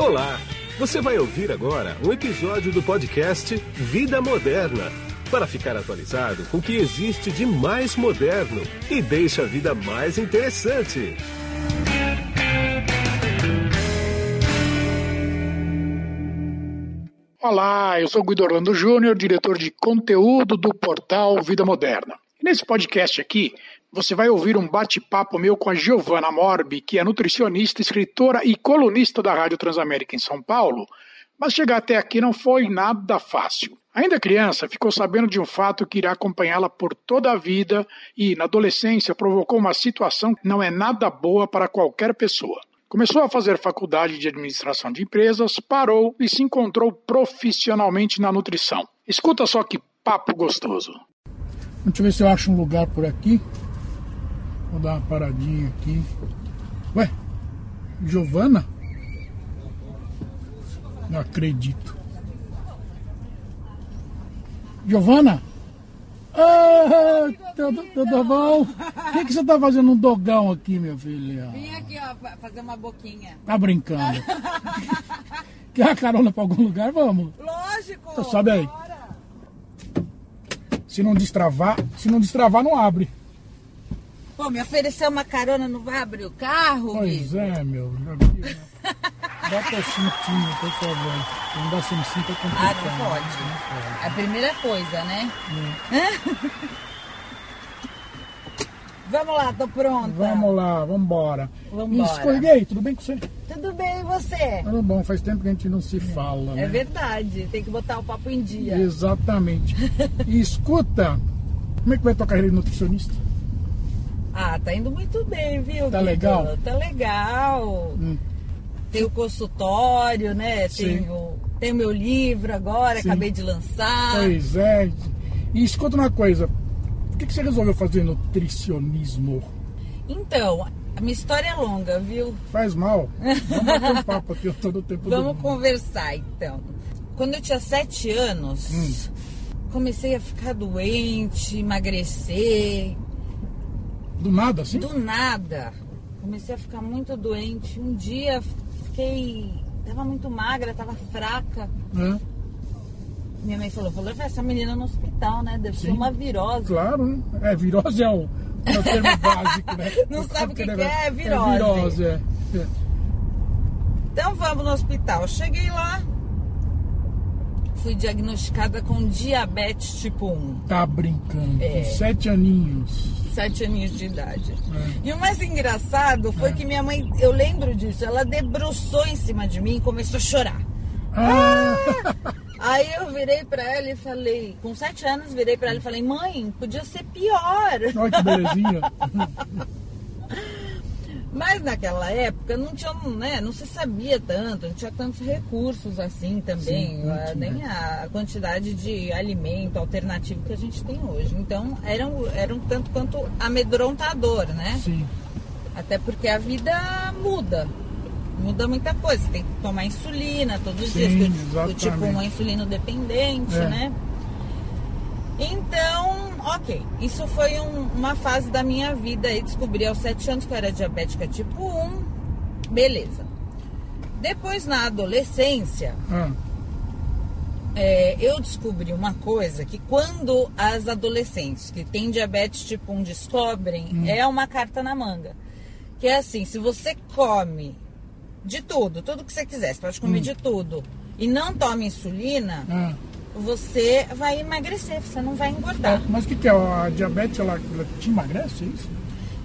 Olá! Você vai ouvir agora um episódio do podcast Vida Moderna para ficar atualizado com o que existe de mais moderno e deixa a vida mais interessante. Olá, eu sou Guido Orlando Júnior, diretor de conteúdo do portal Vida Moderna. Nesse podcast aqui, você vai ouvir um bate-papo meu com a Giovana Morbi, que é nutricionista, escritora e colunista da Rádio Transamérica em São Paulo, mas chegar até aqui não foi nada fácil. Ainda criança, ficou sabendo de um fato que irá acompanhá-la por toda a vida e, na adolescência, provocou uma situação que não é nada boa para qualquer pessoa. Começou a fazer faculdade de administração de empresas, parou e se encontrou profissionalmente na nutrição. Escuta só que papo gostoso. Deixa eu ver se eu acho um lugar por aqui. Vou dar uma paradinha aqui. Ué, Giovana? Não acredito. Giovana? Ah, tudo, tudo bom? O que, que você tá fazendo um dogão aqui, meu filho? Vim aqui, ó, fazer uma boquinha. Tá brincando? Quer a carona pra algum lugar? Vamos. Lógico! Então sobe aí. Se não destravar, se não destravar, não abre. Pô, me ofereceu uma carona, não vai abrir o carro? Pois é, meu. Né? Bota o cintinho, por favor. Não dá sem cinto é Ah, complicado. não pode. Não pode. A primeira coisa, né? Vamos lá, tô pronta. Vamos lá, vambora. Vambora. Escolhei, tudo bem com você? Tudo bem, e você? Tudo bom, faz tempo que a gente não se fala, É né? verdade, tem que botar o papo em dia. Exatamente. E escuta, como é que vai tua carreira de nutricionista? Ah, tá indo muito bem, viu? Tá Guido? legal? Tá legal. Hum. Tem o consultório, né? Tem o, tem o meu livro agora, Sim. acabei de lançar. Pois é. E escuta uma coisa, que, que você resolveu fazer nutricionismo? Então, a minha história é longa, viu? Faz mal. Vamos bater um papo aqui todo o tempo do Vamos mundo. conversar então. Quando eu tinha sete anos, Hum. comecei a ficar doente, emagrecer. Do nada, assim? Do nada. Comecei a ficar muito doente. Um dia fiquei. Tava muito magra, tava fraca. É, Minha mãe falou: vou levar essa menina no hospital, né? Deve ser Sim. uma virose. claro, né? É, virose é o, é o termo básico, né? Não sabe o que negócio- que é, virose. É virose, é. É. Então vamos no hospital. Cheguei lá, fui diagnosticada com diabetes tipo 1. Tá brincando. É. Com sete aninhos. sete aninhos de idade. É. E o mais engraçado foi que minha mãe, eu lembro disso, ela debruçou em cima de mim e começou a chorar. Ah, Aí eu virei pra ela e falei, com sete anos, virei pra ela e falei, mãe, podia ser pior. olha que belezinha. Mas naquela época não tinha, né, não se sabia tanto, não tinha tantos recursos assim também, Sim, ah, tinha. nem a quantidade de alimento alternativo que a gente tem hoje. Então era um, era um tanto quanto amedrontador, né? Sim. Até porque a vida muda. Muda muita coisa. Você tem que tomar insulina todos os Sim, dias. exatamente. eu, tipo um insulino dependente, É. né? Então, ok. Isso foi um- uma fase da minha vida aí. Descobri aos sete anos que eu era diabética tipo 1. Beleza. Depois, na adolescência, Ah, é, eu descobri uma coisa que quando as adolescentes que têm diabetes tipo 1 descobrem, Hum. é uma carta na manga. Que é assim, se você come de tudo, tudo que você quiser, você pode comer Hum. de tudo, e não toma insulina, ah. você vai emagrecer, você não vai engordar. Mas o que, que é? A diabetes, ela, te emagrece, é isso?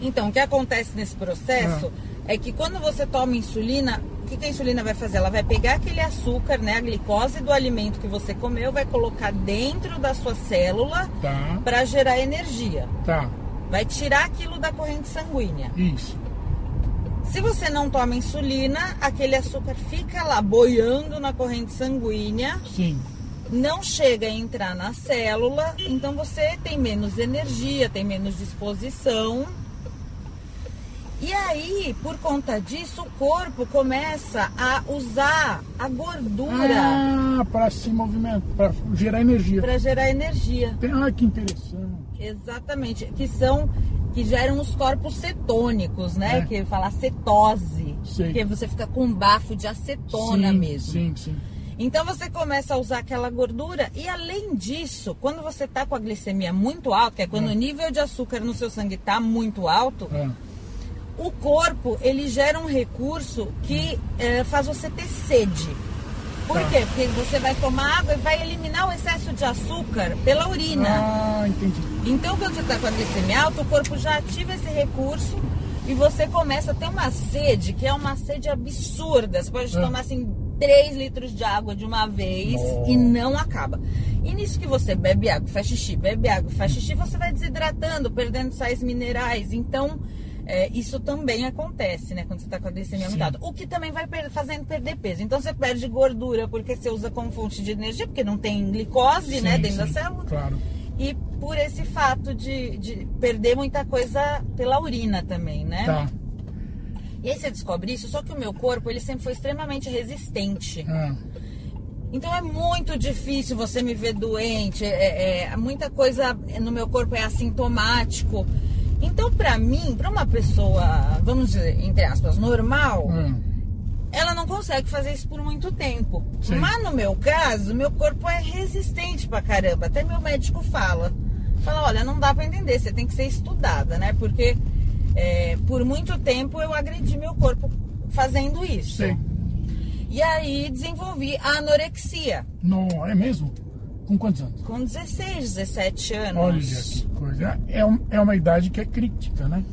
Então, o que acontece nesse processo é que quando você toma insulina, o que, que a insulina vai fazer? Ela vai pegar aquele açúcar, né, a glicose do alimento que você comeu, vai colocar dentro da sua célula Tá, para gerar energia. tá. Vai tirar aquilo da corrente sanguínea. Isso. Se você não toma insulina, aquele açúcar fica lá boiando na corrente sanguínea, Sim. não chega a entrar na célula, então você tem menos energia, tem menos disposição. E aí, por conta disso, o corpo começa a usar a gordura Ah, para se movimentar, para gerar energia. para gerar energia. Ah, que interessante. Exatamente, que são que geram os corpos cetônicos, né? É. Que fala cetose. Sei. Porque você fica com um bafo de acetona sim, mesmo. Sim, sim. Então você começa a usar aquela gordura e além disso, quando você tá com a glicemia muito alta, que é quando É. o nível de açúcar no seu sangue tá muito alto, É. o corpo ele gera um recurso que eh, faz você ter sede. Por Tá. quê? Porque você vai tomar água e vai eliminar o excesso de açúcar pela urina. Ah, entendi. Então, quando você está com a glicemia alta, o corpo já ativa esse recurso e você começa a ter uma sede, que é uma sede absurda. Você pode É. tomar assim 3 litros de água de uma vez Nossa. e não acaba. E nisso que você bebe água, faz xixi, bebe água, faz xixi, você vai desidratando, perdendo sais minerais. Então, é, isso também acontece, né? Quando você está com a glicemia alta. O que também vai per- fazendo perder peso. Então, você perde gordura porque você usa como fonte de energia, porque não tem glicose, né? Sim, Dentro da sim, célula Claro. e por esse fato de, de perder muita coisa pela urina também, né? Tá. E aí você descobre isso, só que o meu corpo ele sempre foi extremamente resistente. Ah, Então é muito difícil você me ver doente, é, é- muita coisa no meu corpo é assintomático. Então, pra mim, pra uma pessoa, vamos dizer, entre aspas, normal, ah, ela não consegue fazer isso por muito tempo. Sim. Mas no meu caso, meu corpo é resistente pra caramba. Até meu médico fala. Fala, olha, não dá pra entender, você tem que ser estudada, né? Porque é, por muito tempo eu agredi meu corpo fazendo isso. sei. E aí desenvolvi a anorexia. Não, é mesmo? Com quantos anos? Com 16, 17 anos. Olha que coisa. É, um- é uma idade que é crítica, né?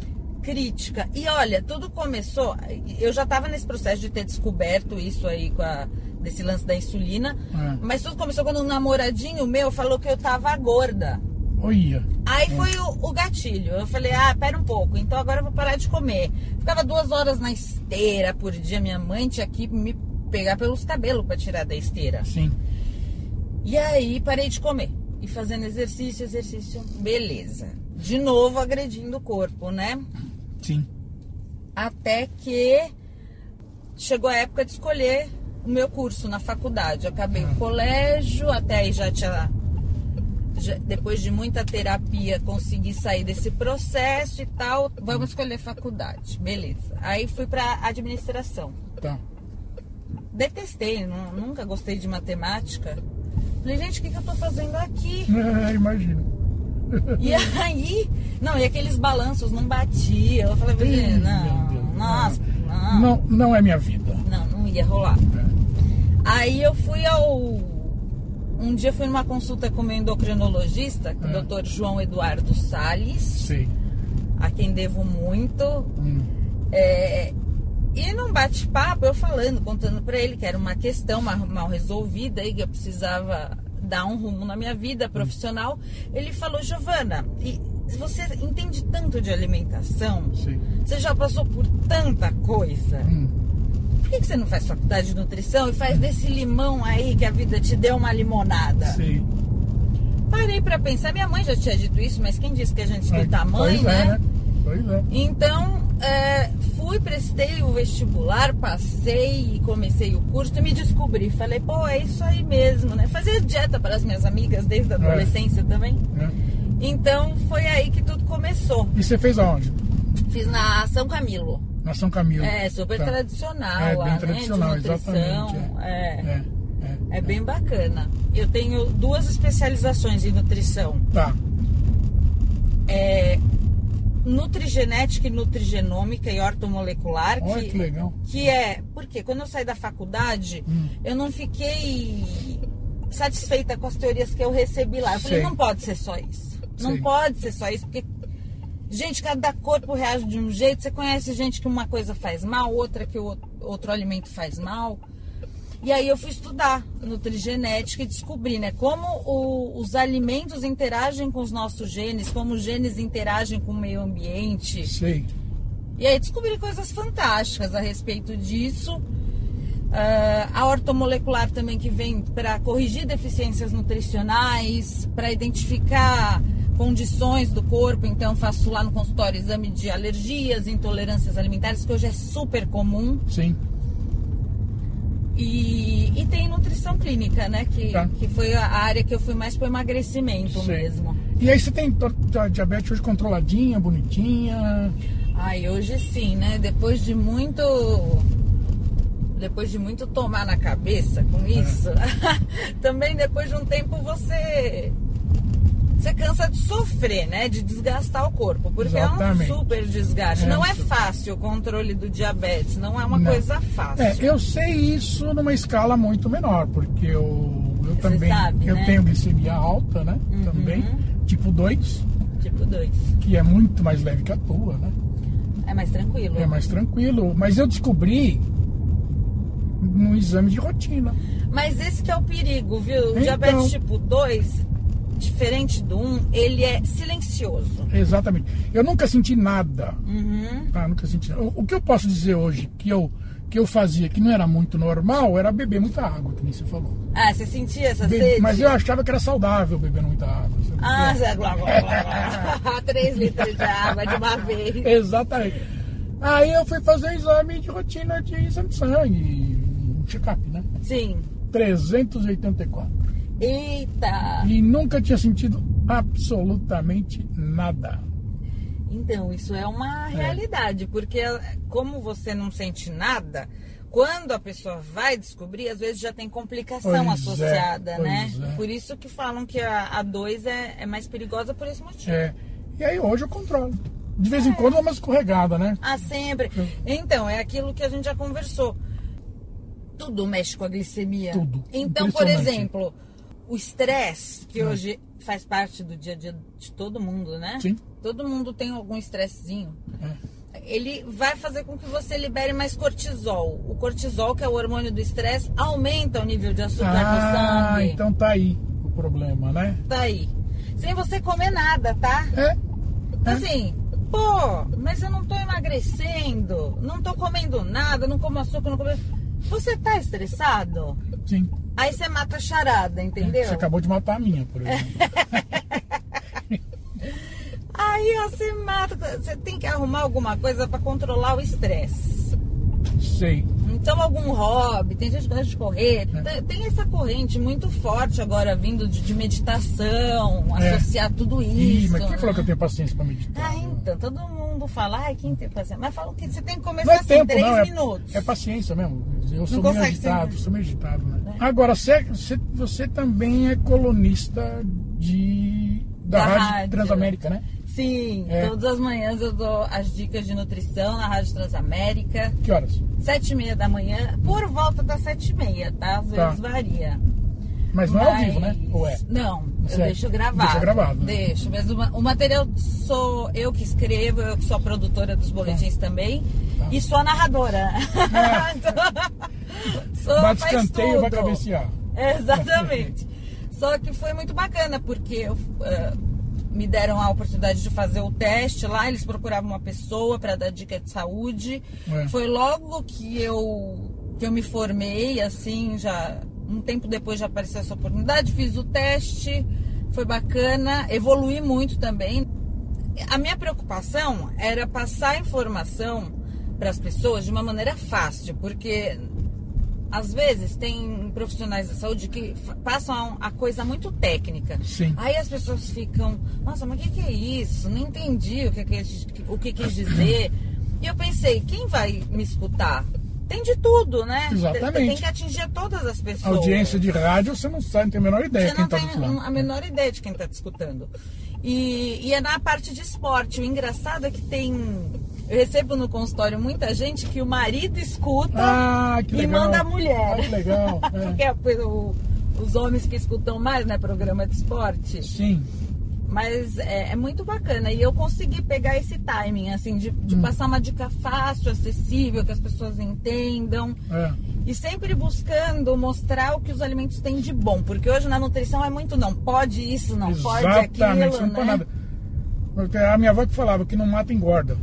crítica. E olha, tudo começou. Eu já estava nesse processo de ter descoberto isso aí com a, desse lance da insulina. É. Mas tudo começou quando um namoradinho meu falou que eu tava gorda. Olha. Aí foi o, o gatilho. Eu falei, ah, pera um pouco, então agora eu vou parar de comer. Ficava duas horas na esteira por dia. Minha mãe tinha que me pegar pelos cabelos para tirar da esteira. Sim. E aí parei de comer. E fazendo exercício, exercício, beleza. De novo agredindo o corpo, né? Sim. Até que chegou a época de escolher o meu curso na faculdade. Eu acabei o colégio, até aí já tinha. já- depois de muita terapia, consegui sair desse processo e tal. Vamos escolher faculdade. Beleza. Aí fui para administração. Tá. Detestei, nu- nunca gostei de matemática. Falei, gente, o que, que eu tô fazendo aqui? É, imagino. E aí, não, e aqueles balanços não batiam. Eu falei, meu não, Deus. nossa, não. Não, não é minha vida. Não, não ia rolar. É. Aí eu fui ao. Um dia fui numa consulta com o meu endocrinologista, com É. o Dr. João Eduardo Salles, Sei. a quem devo muito. Hum. É, e num bate-papo, eu falando, contando pra ele que era uma questão mal, resolvida e que eu precisava dar um rumo na minha vida profissional. Ele falou, Giovana, e você entende tanto de alimentação, Sei. você já passou por tanta coisa. Hum. Por que, que você não faz faculdade de nutrição e faz desse limão aí que a vida te deu uma limonada? Sei. Parei pra pensar, minha mãe já tinha dito isso, mas quem disse que a gente escuta a mãe, pois né? É, né? Pois é. Então, é, fui, prestei o vestibular, passei e comecei o curso e me descobri. Falei, pô, é isso aí mesmo, né? Fazia dieta para as minhas amigas desde a É. adolescência também. É. Então, foi aí que tudo começou. E você fez aonde? Fiz na São Camilo. Na São Camilo. É, super Tá. tradicional É, lá, bem né? tradicional, nutrição. exatamente. É. É, é. É bem bacana. Eu tenho duas especializações em nutrição. Tá. É nutrigenética e nutrigenômica e ortomolecular. Olha que legal. que é, porque quando eu saí da faculdade, Hum. eu não fiquei satisfeita com as teorias que eu recebi lá. Eu falei, Sei. não pode ser só isso. Não Sei. pode ser só isso, porque gente, cada corpo reage de um jeito. Você conhece gente que uma coisa faz mal, outra que o outro alimento faz mal. E aí eu fui estudar nutrigenética e descobri, né, como o- os alimentos interagem com os nossos genes, como os genes interagem com o meio ambiente. Sei. E aí descobri coisas fantásticas a respeito disso. Ah, a ortomolecular também que vem para corrigir deficiências nutricionais, para identificar condições do corpo. Então faço lá no consultório exame de alergias, intolerâncias alimentares, que hoje é super comum. Sim. E, e tem nutrição clínica, né? Que, Tá. que foi a área que eu fui mais para emagrecimento Sei. mesmo. E aí você tem a diabetes hoje controladinha, bonitinha. Ai, hoje sim, né? Depois de muito depois de muito tomar na cabeça com isso, também depois de um tempo você você cansa de sofrer, né? De desgastar o corpo, porque Exatamente. é um super desgaste. É não é super- fácil o controle do diabetes, não é uma Não. coisa fácil. É, eu sei isso numa escala muito menor, porque eu, eu Você também sabe, eu né? tenho glicemia alta, né? Uhum. Também, tipo 2, Tipo dois. que é muito mais leve que a tua, né? É mais tranquilo. É mais tranquilo. Mas eu descobri no exame de rotina. Mas esse que é o perigo, viu? O Então. diabetes tipo 2, diferente do 1, ele é silencioso. Exatamente. Eu nunca senti nada. Uhum. Tá, nunca senti nada. O, o que eu posso dizer hoje que eu, que eu fazia que não era muito normal era beber muita água, que nem você falou. Ah, você sentia essa Be- sede? mas eu achava que era saudável beber muita água. Ah, Zé, blá, blá, blá, blá. 3 litros de água de uma vez. Exatamente. Aí eu fui fazer exame de rotina de exame de sangue, um check-up, né? Sim. 384. Eita! E nunca tinha sentido absolutamente nada. Então, isso é uma realidade, porque como você não sente nada, quando a pessoa vai descobrir, às vezes já tem complicação Pois é, associada, né? pois é. Por isso que falam que a, a 2 é, é mais perigosa por esse motivo. É. E aí hoje eu controlo. De vez em quando dá uma escorregada, né? Ah, sempre. Então, é aquilo que a gente já conversou. Tudo mexe com a glicemia. Tudo. Então, por exemplo, o estresse, que hoje faz parte do dia a dia de todo mundo, né? Sim. Todo mundo tem algum estressezinho. É. Ele vai fazer com que você libere mais cortisol. O cortisol, que é o hormônio do estresse, aumenta o nível de açúcar no Ah, sangue. então tá aí o problema, né? Tá aí. Sem você comer nada, tá? É. Então, É. assim, pô, mas eu não tô emagrecendo, não tô comendo nada, não como açúcar, não como. Você tá estressado? Sim. Aí você mata a charada, entendeu? Você acabou de matar a minha, por exemplo. Aí você mata. Você tem que arrumar alguma coisa pra controlar o estresse. Sei. Então, algum hobby, tem gente que gosta de correr. É. Tem- essa corrente muito forte agora vindo de, de meditação, É. associar tudo Ih, isso. mas quem né? falou que eu tenho paciência pra meditar? Ah, então, todo mundo fala, ai, quem tem paciência? Mas falam que você tem que começar Não é assim, tempo, três não. É, minutos. é paciência mesmo. Eu sou meio consegue ser- agitado, sou meio agitado, né? É. Agora, você, você, você também é colunista de, da, Da Rádio, rádio. Transamérica, né? Sim, É. todas as manhãs eu dou as dicas de nutrição na Rádio Transamérica. Que horas? Sete e meia da manhã, por volta das sete e meia, tá? Às Tá. vezes varia. Mas não é ao vivo, né? Mas- Ou é? Não, eu Certo. deixo gravado. Deixa gravado, né? Deixo. Mas o, ma- o material sou eu que escrevo, eu que sou a produtora dos boletins também. Tá. E sou a narradora. Então, sou, Bate escanteio, vai cabecear. Exatamente. Só que foi muito bacana, porque eu, eh, me deram a oportunidade de fazer o teste lá, eles procuravam uma pessoa para dar dica de saúde. É. Foi logo que eu, que eu me formei, assim, já um tempo depois já apareceu essa oportunidade, fiz o teste, foi bacana, evolui muito também. A minha preocupação era passar a informação para as pessoas de uma maneira fácil, porque às vezes tem profissionais da saúde que passam a coisa muito técnica. Sim. Aí as pessoas ficam, nossa, mas o que, que é isso? Não entendi o que, que, o que quis dizer. E eu pensei, quem vai me escutar? Tem de tudo, né? Exatamente. Tem, tem que atingir todas as pessoas. Audiência de rádio, você não sabe, não tem a menor ideia Você quem não tá tem do outro um- lado. a menor ideia de quem está te escutando. E, e é na parte de esporte. O engraçado é que tem. Eu recebo no consultório muita gente que o marido escuta Ah, e manda a mulher. Ah, que legal. é. Porque é o- os homens que escutam mais, né? Programa de esporte. Sim. Mas é, é muito bacana. E eu consegui pegar esse timing, assim, de, de Hum. passar uma dica fácil, acessível, que as pessoas entendam. É. E sempre buscando mostrar o que os alimentos têm de bom. Porque hoje na nutrição é muito não pode isso, não pode Exatamente, aquilo, você não né? pode nada. Porque A minha avó que falava que não mata engorda.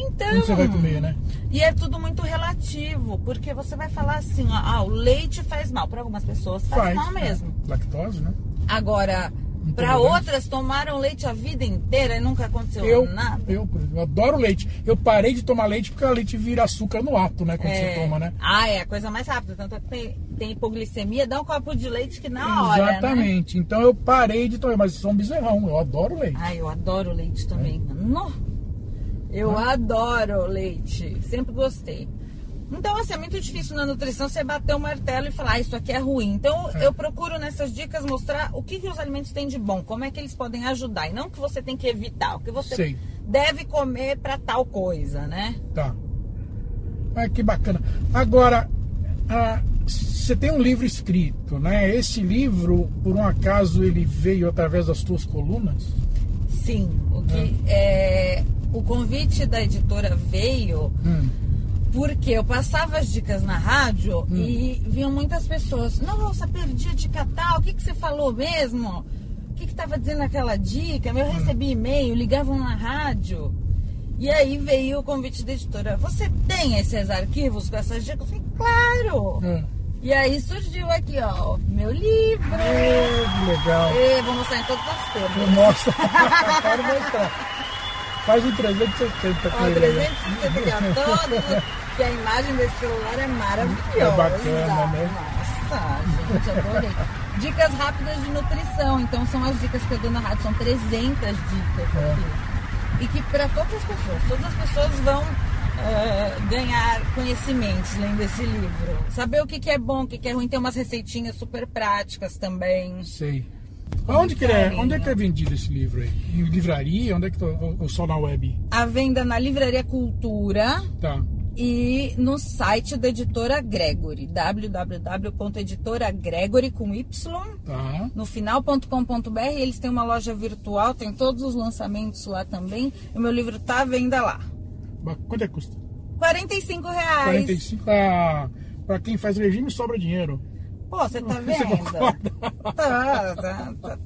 Então, Quando você vai comer, né? e é tudo muito relativo, porque você vai falar assim, ó, ah, o leite faz mal. Para algumas pessoas faz, mal é. mesmo. Lactose, né? Agora, para outras tomaram leite a vida inteira e nunca aconteceu Eu, nada. eu, eu adoro leite. Eu parei de tomar leite porque o leite vira açúcar no ato, né? Quando É. você toma, né? Ah, é a coisa mais rápida. Tanto é que tem, tem hipoglicemia, dá um copo de leite que na hora. Né? Exatamente. Então eu parei de tomar, mas sou um bezerrão, eu adoro leite. Ai, eu adoro leite também. É. No. Eu adoro leite. Sempre gostei. Então, assim, é muito difícil na nutrição você bater o martelo e falar, ah, isso aqui é ruim. Então, É. eu procuro nessas dicas mostrar o que, que os alimentos têm de bom, como é que eles podem ajudar. E não o que você tem que evitar, o que você Sei. deve comer para tal coisa, né? Tá. Ah, que bacana. Agora, ah, você tem um livro escrito, né? Esse livro, por um acaso, ele veio através das tuas colunas? Sim, o que é, o convite da editora veio Hum, porque eu passava as dicas na rádio e vinham muitas pessoas. Nossa, perdi a dica tal, o que, que você falou mesmo? O que estava dizendo aquela dica? Eu recebi e-mail, ligavam na rádio. E aí veio o convite da editora. Você tem esses arquivos com essas dicas? Eu falei, claro! é. E aí surgiu aqui, ó, meu livro. É, que legal. E vou mostrar em todas as Eu cores. mostro. Quero mostrar. Faz um 360 com Ó, ele. né? 360 aqui, ó, todo. Que a imagem desse celular é maravilhosa. É bacana, né? Nossa, gente, adorei. Dicas rápidas de nutrição. Então, são as dicas que eu dou na rádio. São 300 dicas É. aqui. E que para todas as pessoas, todas as pessoas vão eh, ganhar conhecimentos lendo esse livro. Saber o que, que é bom, o que, que é ruim. Tem umas receitinhas super práticas também. Sei. Onde que, é, onde é que é vendido esse livro aí? Em livraria? Onde é que tá? Ou só na web? A venda na Livraria Cultura. Tá. e no site da editora Gregory, www.editoragregory com Y Tá. no final.com.br. Eles têm uma loja virtual, tem todos os lançamentos lá também. O meu livro tá à venda lá. Quanto é que custa? 45 reais. 45. Ah, pra quem faz regime sobra dinheiro. Pô, você tá vendo? Tá, tá, tá,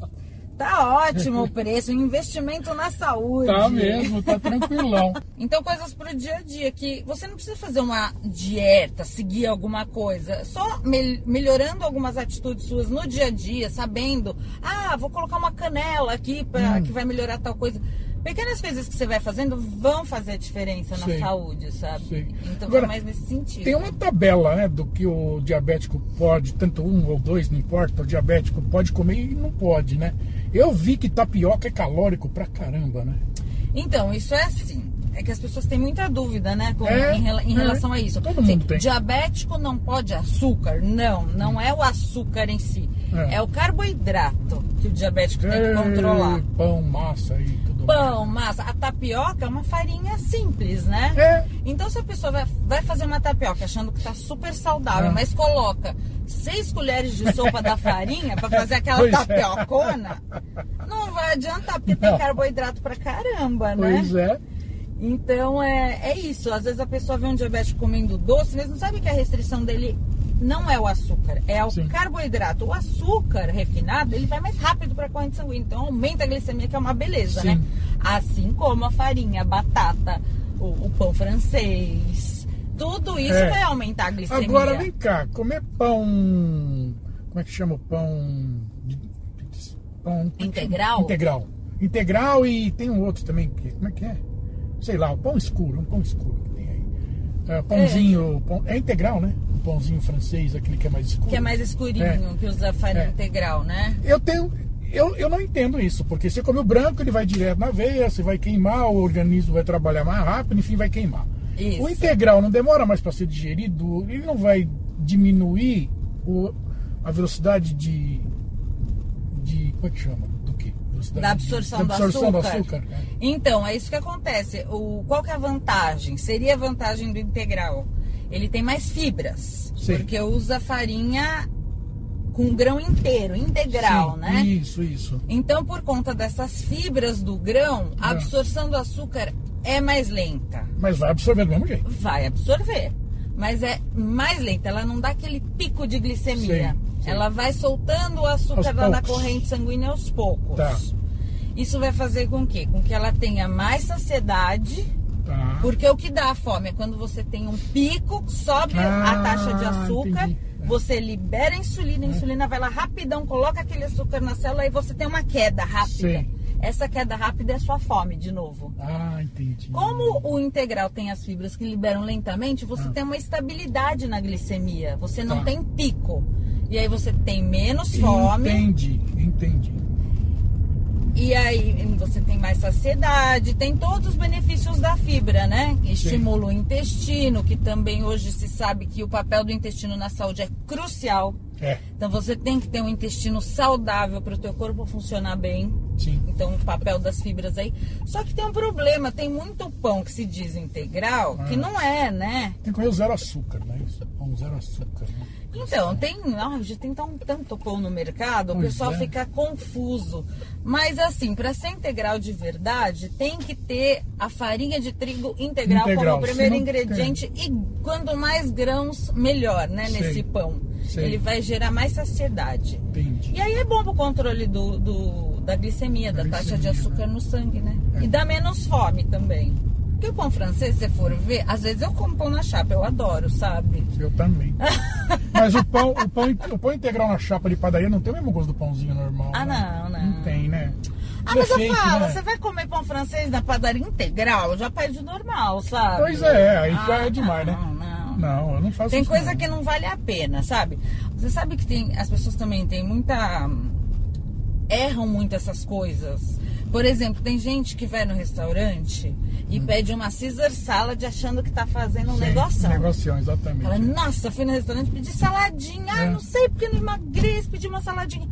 tá ótimo o preço, investimento na saúde. Tá mesmo, tá tranquilão. Então, coisas pro dia a dia, que você não precisa fazer uma dieta, seguir alguma coisa, só mel- melhorando algumas atitudes suas no dia a dia, sabendo, ah, vou colocar uma canela aqui pra, Hum. que vai melhorar tal coisa. Pequenas coisas que você vai fazendo vão fazer diferença na saúde, sabe? Sei. Então, Agora, é mais nesse sentido. Tem uma tabela, né, do que o diabético pode, tanto um ou dois, não importa, o diabético pode comer e não pode, né? Eu vi que tapioca é calórico pra caramba, né? Então, isso é assim. É que as pessoas têm muita dúvida, né? com- É, em, em é. relação a isso. Todo mundo tem. Diabético não pode açúcar? Não, não é o açúcar em si. É. É, o carboidrato que o diabético tem que É, controlar. Pão, massa e tudo Pão, massa. A tapioca é uma farinha simples, né? É, Então, se a pessoa vai, vai fazer uma tapioca achando que tá super saudável, É. mas coloca seis colheres de sopa da farinha pra fazer aquela Pois é. tapiocona, não vai adiantar, porque tem Não. carboidrato pra caramba, né? pois é. Então é, é isso. Às vezes a pessoa vê um diabético comendo doce, mas não sabe que a restrição dele não é o açúcar, é o Sim. carboidrato. O açúcar refinado, ele vai mais rápido para a corrente sanguínea, então aumenta a glicemia, que é uma beleza, Sim. né? Assim como a farinha, a batata, o, o pão francês, tudo isso É. vai aumentar a glicemia. Agora vem cá, comer pão. Como é que chama o pão? pão é Integral? Integral. Integral e tem um outro também. que- Como é que é? Sei lá, o pão escuro, um pão escuro que tem aí. É, pãozinho. pão- é integral, né? Pãozinho francês, aquele que é mais escuro. Que é mais escurinho, É. que usa farinha É. integral, né? Eu tenho. Eu, eu não entendo isso, porque você come o branco, ele vai direto na veia, você vai queimar, o organismo vai trabalhar mais rápido, enfim, vai queimar. Isso. O integral não demora mais para ser digerido, ele não vai diminuir o- a velocidade de, de. Como é que chama? Do que? Da absorção, de, da absorção do do açúcar. açúcar. é. Então, é isso que acontece. O, qual que é a vantagem? Seria a vantagem do integral. Ele tem mais fibras. Sim. Porque usa farinha com grão inteiro, integral, Sim, né? Isso, isso. Então, por conta dessas fibras do grão, a absorção do açúcar é mais lenta. Mas vai absorver do mesmo jeito. Vai absorver. Mas é mais lenta, ela não dá aquele pico de glicemia. Sim, sim. Ela vai soltando o açúcar lá na corrente sanguínea aos poucos. Tá. Isso vai fazer com que? Com que ela tenha mais saciedade, Tá. porque o que dá a fome é quando você tem um pico, sobe Ah, a taxa de açúcar, entendi. Você libera a insulina, a insulina vai lá rapidão, coloca aquele açúcar na célula e você tem uma queda rápida. Sim. Essa queda rápida é sua fome, de novo. Ah, entendi. Como o integral tem as fibras que liberam lentamente, você Ah. tem uma estabilidade na glicemia. Você não Tá. tem pico. E aí você tem menos fome Entendi, entendi. E aí você tem mais saciedade, tem todos os benefícios da fibra, né? Estimula o intestino, que também hoje se sabe que o papel do intestino na saúde é crucial. É. Então você tem que ter um intestino saudável para o teu corpo funcionar bem. Sim. Então o papel das fibras aí. Só que tem um problema, tem muito pão que se diz integral, que Ah. não é, né? Tem que comer o zero açúcar, é isso? Pão zero açúcar. Né? Então, tem, ai, já tem tão, tanto pão no mercado, o Pois pessoal é. fica confuso. Mas assim, para ser integral de verdade, tem que ter a farinha de trigo integral, Integral, como o primeiro ingrediente e quanto mais grãos, melhor, né, Sei. nesse pão. Sei. Ele vai gerar mais saciedade. Entendi. E aí é bom pro controle do, do- da glicemia, da Da taxa de glicemia, açúcar né? no sangue, né? É. E dá menos fome também. Porque o pão francês, se você for ver, às vezes eu como pão na chapa, eu adoro, sabe? Eu também. Mas o pão, o, pão, o pão integral na chapa de padaria não tem o mesmo gosto do pãozinho normal. Ah, né? não, não. Não tem, né? Ah, Ele mas é eu falo, né? você vai comer pão francês na padaria integral, já pede o normal, sabe? Pois é, aí já é demais, não, né? Não, Não, eu não faço Tem coisa não. que não vale a pena, sabe? Você sabe que tem, as pessoas também têm muita. Erram muito essas coisas. Por exemplo, tem gente que vai no restaurante e pede uma Caesar salad achando que tá fazendo um Hum. Negoção. Negocião, exatamente. Fala, nossa, fui no restaurante pedi saladinha. Ah, É. não sei porque não emagreço, pedi uma saladinha.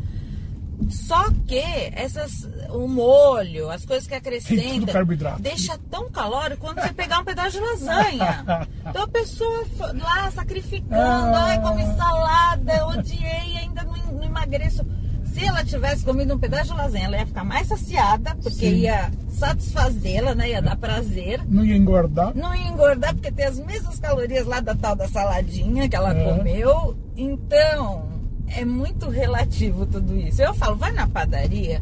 Só que essas, o molho, as coisas que acrescentam, deixa tão calórico quando você pegar um pedaço de lasanha. Então a pessoa lá sacrificando, Ah. ai, comi salada, odiei, ainda não, não emagreço. Se ela tivesse comido um pedaço de lasanha, ela ia ficar mais saciada, porque Sim. ia satisfazê-la, né? Ia dar prazer. Não ia engordar. Não ia engordar porque tem as mesmas calorias lá da tal da saladinha que ela É. comeu. Então, é muito relativo tudo isso. Eu falo, vai na padaria.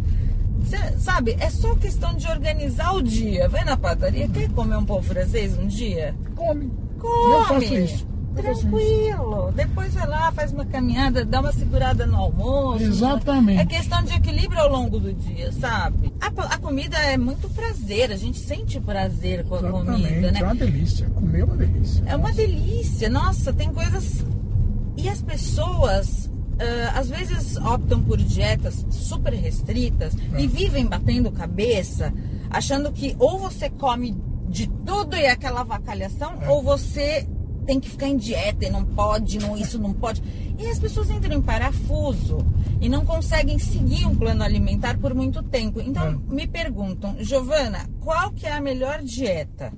Cê, sabe, é só questão de organizar o dia. Vai na padaria, quer comer um pão francês um dia? Come. Come! Eu faço isso. Tranquilo. Depois vai lá, faz uma caminhada, dá uma segurada no almoço. Exatamente. É questão de equilíbrio ao longo do dia, sabe? A, a comida é muito prazer, a gente sente prazer com a Exatamente. comida, né? É uma delícia. Comer é uma delícia. É uma delícia. Nossa, tem coisas. E as pessoas. ah, às vezes optam por dietas super restritas É. e vivem batendo cabeça, achando que ou você come de tudo e é aquela vacalhação, É. ou você tem que ficar em dieta e não pode, não, isso não pode. E as pessoas entram em parafuso e não conseguem seguir um plano alimentar por muito tempo. Então É. me perguntam, Giovana, qual que é a melhor dieta?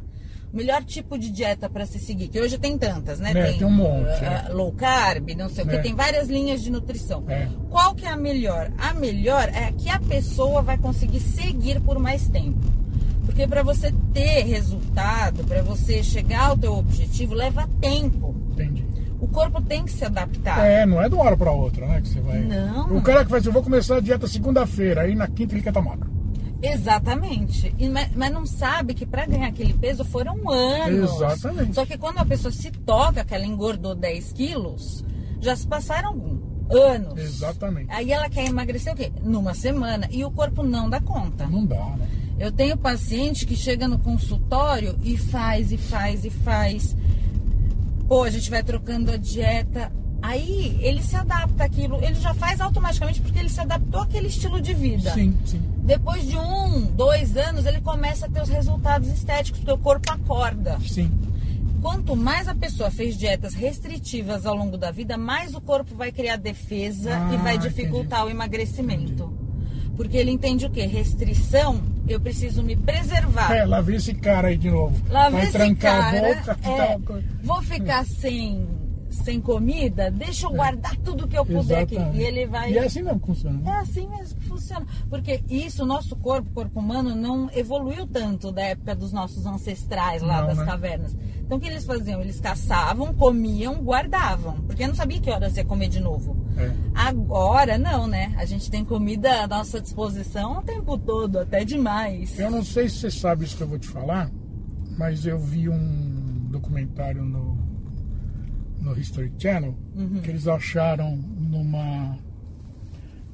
O melhor tipo de dieta para se seguir? Que hoje tem tantas, né? É, tem um monte, é. low carb, não sei o que, É. tem várias linhas de nutrição. É. Qual que é a melhor? A melhor é a que a pessoa vai conseguir seguir por mais tempo. Porque para você ter resultado, para você chegar ao teu objetivo, leva tempo. Entendi. O corpo tem que se adaptar. É, não é de uma hora pra outra, né? Que você vai. Não. O cara que faz, eu vou começar a dieta segunda-feira, aí na quinta ele quer estar magro. Exatamente. E, mas, mas não sabe que para ganhar aquele peso foram anos. Exatamente. Só que quando a pessoa se toca que ela engordou 10 quilos, já se passaram anos. Exatamente. Aí ela quer emagrecer o quê? Numa semana. E o corpo não dá conta. Não dá, né? Eu tenho paciente que chega no consultório e faz, e faz, e faz. Pô, a gente vai trocando a dieta. Aí ele se adapta àquilo, ele já faz automaticamente porque ele se adaptou àquele estilo de vida. Sim, sim. Depois de um, dois anos, ele começa a ter os resultados estéticos, porque o corpo acorda. Sim. Quanto mais a pessoa fez dietas restritivas ao longo da vida, mais o corpo vai criar defesa Ah, e vai dificultar o emagrecimento. Porque ele entende o quê? Restrição, eu preciso me preservar. É, lá vem esse cara aí de novo. Lá vem vai esse trancar cara, a boca. que é, tá vou ficar sem, sem comida, deixa eu guardar tudo que eu puder aqui. E ele vai... E é assim mesmo que funciona. É né? assim mesmo que funciona. Porque isso, o nosso corpo, corpo humano, não evoluiu tanto da época dos nossos ancestrais lá Não, das né? cavernas. Então o que eles faziam? Eles caçavam, comiam, guardavam. Porque não sabia que horas ia comer de novo. É. Agora não, né? A gente tem comida à nossa disposição o tempo todo, até demais. Eu não sei se você sabe isso que eu vou te falar, mas eu vi um documentário no, no History Channel Uhum. que eles acharam numa,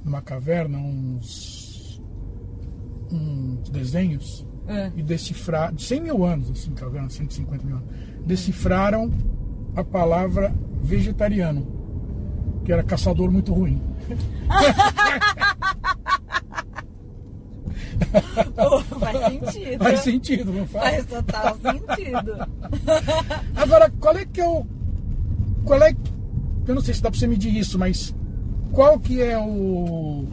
numa caverna uns, uns desenhos É. e decifraram, de 100 mil anos, assim, caverna, 150 mil anos, decifraram a palavra vegetariano, que era caçador muito ruim. faz sentido. Faz sentido, não faz? Faz total sentido. Agora, qual é que é o. Qual é. Eu não sei se dá pra você medir isso, mas qual que é o.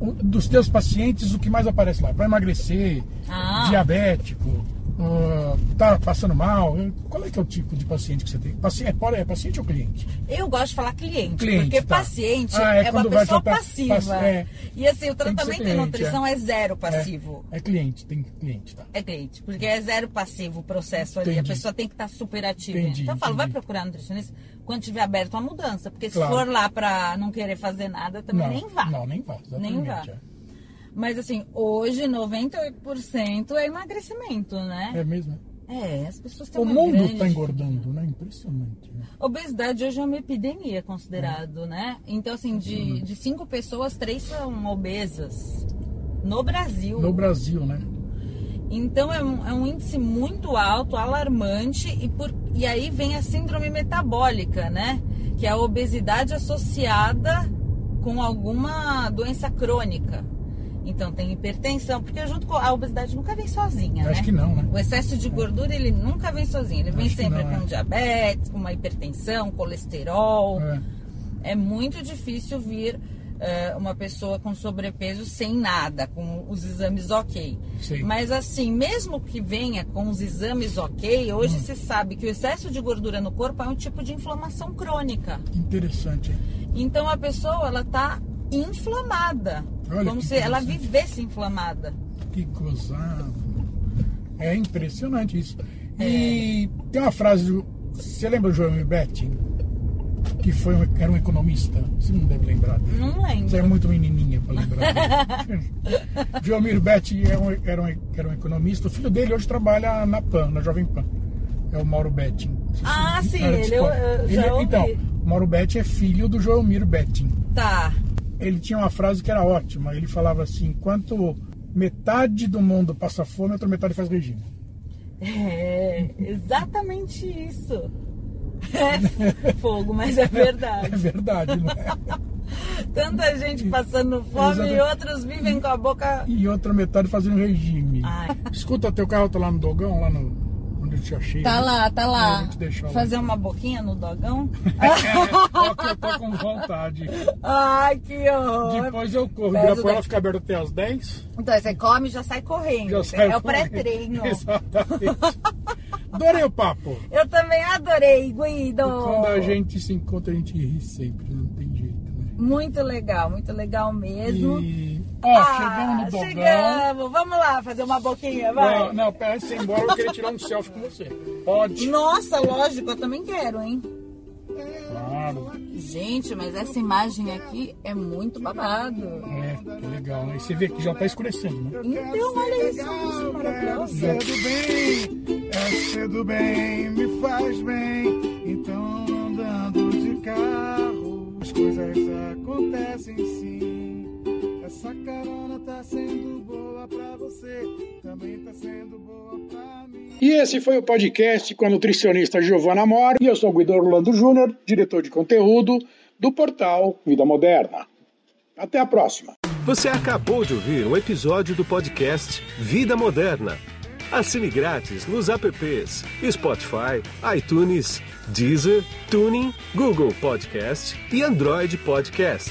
o dos teus pacientes, o que mais aparece lá? Para emagrecer, Ah. diabético, ah, tá passando mal? Qual é que é o tipo de paciente que você tem? Paci- é, é paciente ou cliente? Eu gosto de falar cliente, Cliente, porque tá. paciente Ah, é é, uma vai pessoa passiva. paci- é. E assim, o tratamento em nutrição é, zero passivo. É, é cliente, tem cliente, tá? É cliente, porque é zero passivo o processo ali. Entendi. A pessoa tem que estar super ativa. Entendi, então eu falo, vai entendi. procurar nutricionista quando tiver aberto a mudança. Porque se Claro. for lá pra não querer fazer nada, também não, nem vá. Não, nem vá. Nem vá. Mas assim, hoje 98% é emagrecimento, É. né? é mesmo. É, as pessoas têm O mundo grande está engordando, né? Impressionante. Né? Obesidade hoje é uma epidemia considerado, né? Então, assim, de, de cinco pessoas, três são obesas. No Brasil. No Brasil, né? Então é um, é um índice muito alto, alarmante, e, por, e aí vem a síndrome metabólica, né? Que é a obesidade associada com alguma doença crônica. Então tem hipertensão, porque junto com a obesidade nunca vem sozinha, Acho né? que não, né? O excesso de gordura ele nunca vem sozinho, ele vem Acho que sempre não, com é. diabetes, com uma hipertensão, colesterol. É. É muito difícil vir eh, uma pessoa com sobrepeso sem nada, com os exames ok. Sim. Mas assim, mesmo que venha com os exames ok, Hum. hoje se sabe que o excesso de gordura no corpo é um tipo de inflamação crônica. Interessante. Então a pessoa ela tá inflamada, Olha como se ela vivesse inflamada. Que gozado. É impressionante isso. É. E tem uma frase do. Você lembra do João Betting? Que foi um, era um economista? Você não deve lembrar dele. Não lembro. Você é muito menininha para lembrar. dele. João Betting era um, era, um, era um economista. O filho dele hoje trabalha na PAN, na Jovem Pan. É o Mauro Betting. Você Ah, sim, ele eu- esporte. eu já ouvi. Então, Mauro Betting é filho do Joelmiro Betting Tá. Ele tinha uma frase que era ótima. Ele falava assim: enquanto metade do mundo passa fome, a outra metade faz regime. É exatamente isso. É fogo, mas é verdade. É verdade, não é? Tanta gente passando fome e Exatamente. outros vivem com a boca. E outra metade fazendo regime. Ai. Escuta, teu carro tá lá no dogão, lá no. Achei. Tá lá, tá lá. deixar lá. Fazer uma boquinha no dogão? É, que eu tô com vontade. Ai, que horror. Depois eu corro. Ibirapuera daí. fica aberto até as 10. Então, você come e já sai correndo. Já sai é o correndo. pré-treino. Exatamente. Adorei o papo. Eu também adorei, Guido. E quando a gente se encontra, a gente ri sempre, não tem jeito, né? Muito legal, muito legal mesmo. E. Ó, Ah, chegamos no dogão. chegamos. Vamos lá fazer uma boquinha, vai. Não, não, pera, antes de ir embora, eu queria tirar um selfie com você. Pode? Nossa, lógico, eu também quero, hein? Claro. Gente, mas essa imagem aqui é muito babado. É, que legal, né? E você vê que já tá escurecendo, né? Então, olha isso, isso é maravilhoso. É do bem, é ser do bem, me faz bem. Então andando de carro, as coisas acontecem sim. Carona tá sendo boa pra você, também tá sendo boa pra mim. E esse foi o podcast com a nutricionista Giovana Mor e eu sou o Guido Orlando Júnior, diretor de conteúdo do portal Vida Moderna. Até a próxima. Você acabou de ouvir um episódio do podcast Vida Moderna. Assine grátis nos apps Spotify, iTunes, Deezer, Tuning, Google Podcast e Android Podcast.